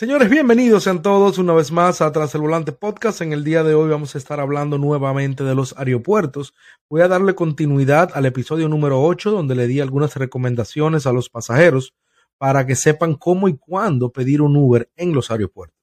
Señores, bienvenidos sean todos una vez más a Tras el Volante Podcast. En el día de hoy vamos a estar hablando nuevamente de los aeropuertos. Voy a darle continuidad al episodio número 8, donde le di algunas recomendaciones a los pasajeros para que sepan cómo y cuándo pedir un Uber en los aeropuertos.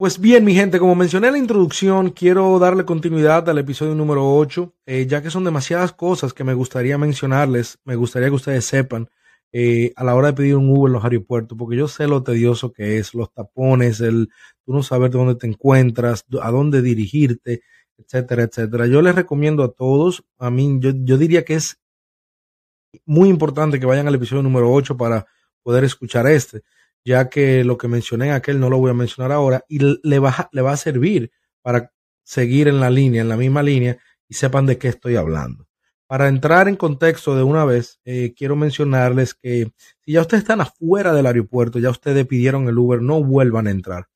Pues bien, mi gente, como mencioné en la introducción, quiero darle continuidad al episodio número 8, eh, ya que son demasiadas cosas que me gustaría mencionarles, me gustaría que ustedes sepan eh, a la hora de pedir un Uber en los aeropuertos, porque yo sé lo tedioso que es, los tapones, el tú no saber dónde te encuentras, a dónde dirigirte, etcétera, etcétera. Yo les recomiendo a todos, a mí, yo, yo diría que es muy importante que vayan al episodio número 8 para poder escuchar este ya que lo que mencioné en aquel no lo voy a mencionar ahora, y le va, le va a servir para seguir en la línea, en la misma línea, y sepan de qué estoy hablando. Para entrar en contexto de una vez, eh, quiero mencionarles que si ya ustedes están afuera del aeropuerto, ya ustedes pidieron el Uber, no vuelvan a entrar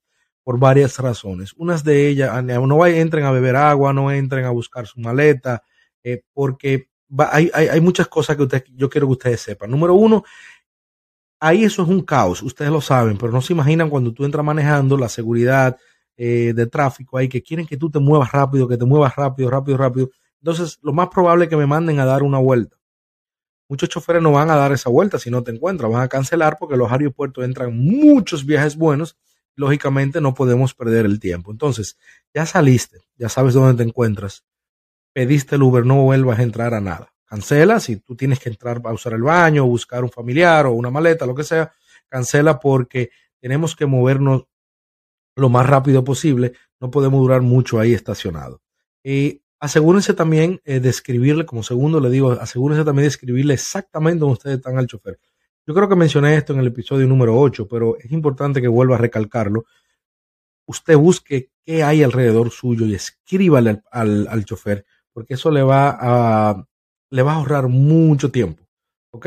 por varias razones. Unas de ellas, no entren a beber agua, no entren a buscar su maleta, eh, porque hay, hay, hay, muchas cosas que usted, yo quiero que ustedes sepan. Número uno, ahí eso es un caos, ustedes lo saben, pero no se imaginan cuando tú entras manejando la seguridad eh, de tráfico ahí, que quieren que tú te muevas rápido, que te muevas rápido, rápido, rápido. Entonces, lo más probable es que me manden a dar una vuelta. Muchos choferes no van a dar esa vuelta si no te encuentran, van a cancelar porque los aeropuertos entran muchos viajes buenos. Lógicamente no podemos perder el tiempo. Entonces, ya saliste, ya sabes dónde te encuentras, pediste el Uber, no vuelvas a entrar a nada cancela. Si tú tienes que entrar a usar el baño, buscar un familiar o una maleta, lo que sea, cancela porque tenemos que movernos lo más rápido posible. No podemos durar mucho ahí estacionado. Y asegúrense también eh, de escribirle, como segundo le digo, asegúrense también de escribirle exactamente donde ustedes están al chofer. Yo creo que mencioné esto en el episodio número 8, pero es importante que vuelva a recalcarlo. Usted busque qué hay alrededor suyo y escríbale al, al, al chofer, porque eso le va a le va a ahorrar mucho tiempo. ¿Ok?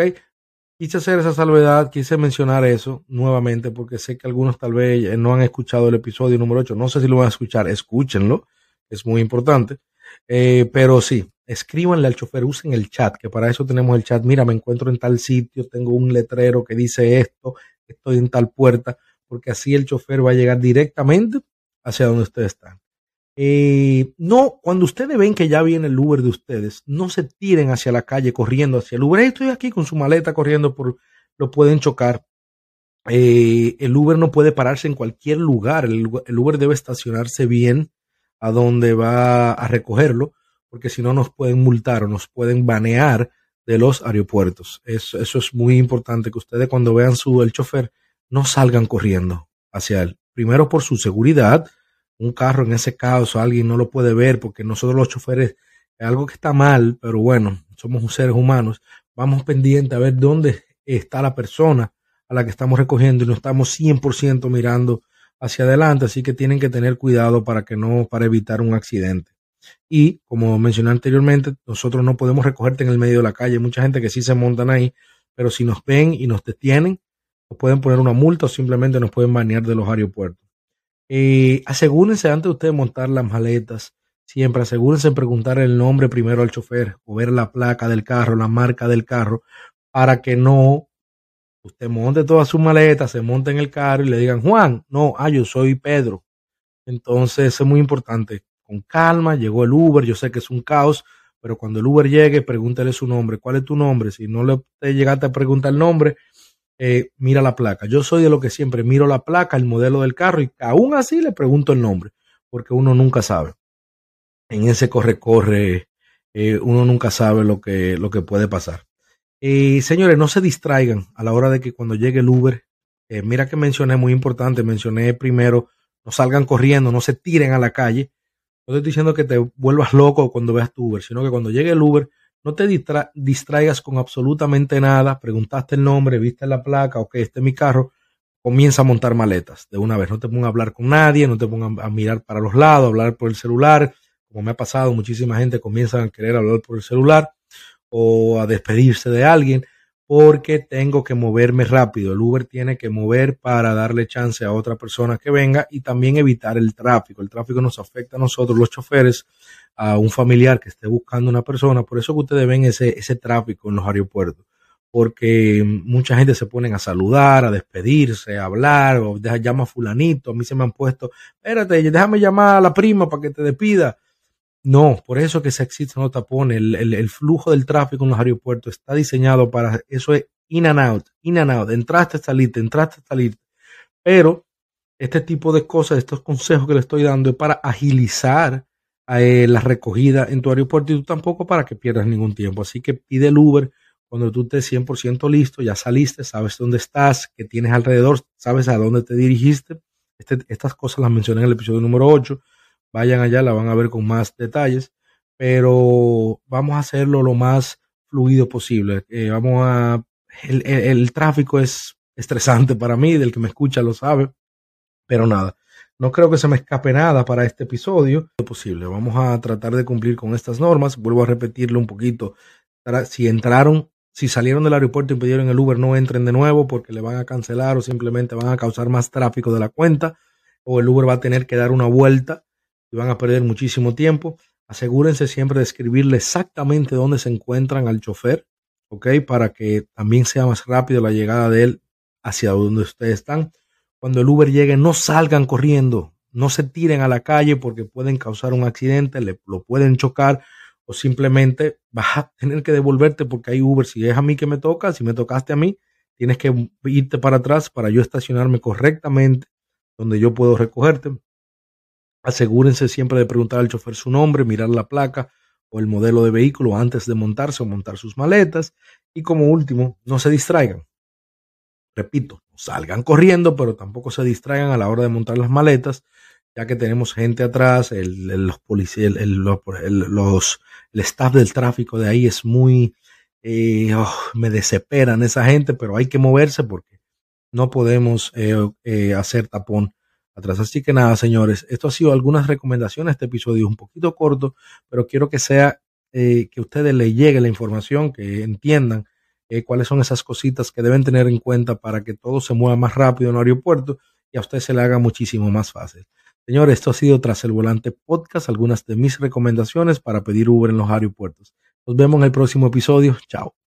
Quise hacer esa salvedad, quise mencionar eso nuevamente porque sé que algunos tal vez eh, no han escuchado el episodio número 8. No sé si lo van a escuchar, escúchenlo, es muy importante. Eh, pero sí, escríbanle al chofer, usen el chat, que para eso tenemos el chat. Mira, me encuentro en tal sitio, tengo un letrero que dice esto, estoy en tal puerta, porque así el chofer va a llegar directamente hacia donde ustedes están. Eh, no, cuando ustedes ven que ya viene el Uber de ustedes, no se tiren hacia la calle corriendo hacia el Uber. estoy aquí con su maleta corriendo por, lo pueden chocar. Eh, el Uber no puede pararse en cualquier lugar. El, Uber debe estacionarse bien a donde va a recogerlo, porque si no nos pueden multar o nos pueden banear de los aeropuertos. Eso, es muy importante que ustedes cuando vean el chofer no salgan corriendo hacia él. Primero por su seguridad, un carro en ese caso, alguien no lo puede ver porque nosotros los choferes es algo que está mal, pero bueno, somos seres humanos, vamos pendientes a ver dónde está la persona a la que estamos recogiendo y no estamos 100% mirando hacia adelante, así que tienen que tener cuidado para que no para evitar un accidente. Y como mencioné anteriormente, nosotros no podemos recogerte en el medio de la calle, mucha gente que sí se montan ahí, pero si nos ven y nos detienen, nos pueden poner una multa o simplemente nos pueden banear de los aeropuertos. Eh, asegúrense antes de ustedes montar las maletas. Siempre asegúrense en preguntar el nombre primero al chofer o ver la placa del carro, la marca del carro, para que no usted monte todas sus maletas, se monte en el carro y le digan, Juan, no, ah, yo soy Pedro. Entonces es muy importante. Con calma, llegó el Uber, yo sé que es un caos, pero cuando el Uber llegue, pregúntele su nombre. ¿Cuál es tu nombre? Si no le llegaste a preguntar el nombre, eh, mira la placa. Yo soy de lo que siempre miro la placa, el modelo del carro y aún así le pregunto el nombre, porque uno nunca sabe. En ese corre-corre, eh, uno nunca sabe lo que, lo que puede pasar. y señores, no se distraigan a la hora de que cuando llegue el Uber, eh, mira que mencioné muy importante, mencioné primero, no salgan corriendo, no se tiren a la calle. No estoy diciendo que te vuelvas loco cuando veas tu Uber, sino que cuando llegue el Uber, no te distraigas con absolutamente nada. Preguntaste el nombre, viste la placa, ok, este es mi carro. Comienza a montar maletas de una vez. No te pongas a hablar con nadie, no te pongas a mirar para los lados, a hablar por el celular. Como me ha pasado, muchísima gente comienza a querer hablar por el celular o a despedirse de alguien. Porque tengo que moverme rápido. El Uber tiene que mover para darle chance a otra persona que venga y también evitar el tráfico. El tráfico nos afecta a nosotros, los choferes, a un familiar que esté buscando una persona. Por eso que ustedes ven ese, ese tráfico en los aeropuertos. Porque mucha gente se pone a saludar, a despedirse, a hablar, o deja, llama a fulanito. A mí se me han puesto, espérate, déjame llamar a la prima para que te despida. No, por eso que se existe no tapones. El, el, el, flujo del tráfico en los aeropuertos está diseñado para eso es in and out, in and out, entraste, saliste, entraste, saliste. Pero este tipo de cosas, estos consejos que le estoy dando es para agilizar eh, la recogida en tu aeropuerto y tú tampoco para que pierdas ningún tiempo. Así que pide el Uber cuando tú estés 100% listo, ya saliste, sabes dónde estás, qué tienes alrededor, sabes a dónde te dirigiste. Este, estas cosas las mencioné en el episodio número 8 vayan allá, la van a ver con más detalles, pero vamos a hacerlo lo más fluido posible. Eh, vamos a, el, tráfico es estresante para mí, del que me escucha lo sabe, pero nada, no creo que se me escape nada para este episodio. Posible, vamos a tratar de cumplir con estas normas. Vuelvo a repetirlo un poquito. Si entraron, si salieron del aeropuerto y pidieron el Uber, no entren de nuevo porque le van a cancelar o simplemente van a causar más tráfico de la cuenta o el Uber va a tener que dar una vuelta van a perder muchísimo tiempo. Asegúrense siempre de escribirle exactamente dónde se encuentran al chofer, ¿ok? Para que también sea más rápido la llegada de él hacia donde ustedes están. Cuando el Uber llegue, no salgan corriendo, no se tiren a la calle porque pueden causar un accidente, le, lo pueden chocar o simplemente vas a tener que devolverte porque hay Uber. Si es a mí que me toca, si me tocaste a mí, tienes que irte para atrás para yo estacionarme correctamente donde yo puedo recogerte. Asegúrense siempre de preguntar al chofer su nombre, mirar la placa o el modelo de vehículo antes de montarse o montar sus maletas. Y como último, no se distraigan. Repito, salgan corriendo, pero tampoco se distraigan a la hora de montar las maletas, ya que tenemos gente atrás, el, el los policías, el, los, el staff del tráfico de ahí es muy, eh, oh, me desesperan esa gente, pero hay que moverse porque no podemos eh, eh, hacer tapón atrás. Así que nada, señores, esto ha sido algunas recomendaciones. Este episodio es un poquito corto, pero quiero que sea eh, que ustedes les llegue la información, que entiendan eh, cuáles son esas cositas que deben tener en cuenta para que todo se mueva más rápido en el aeropuerto y a usted se le haga muchísimo más fácil. Señores, esto ha sido Tras el Volante Podcast, algunas de mis recomendaciones para pedir Uber en los aeropuertos. Nos vemos en el próximo episodio. Chao.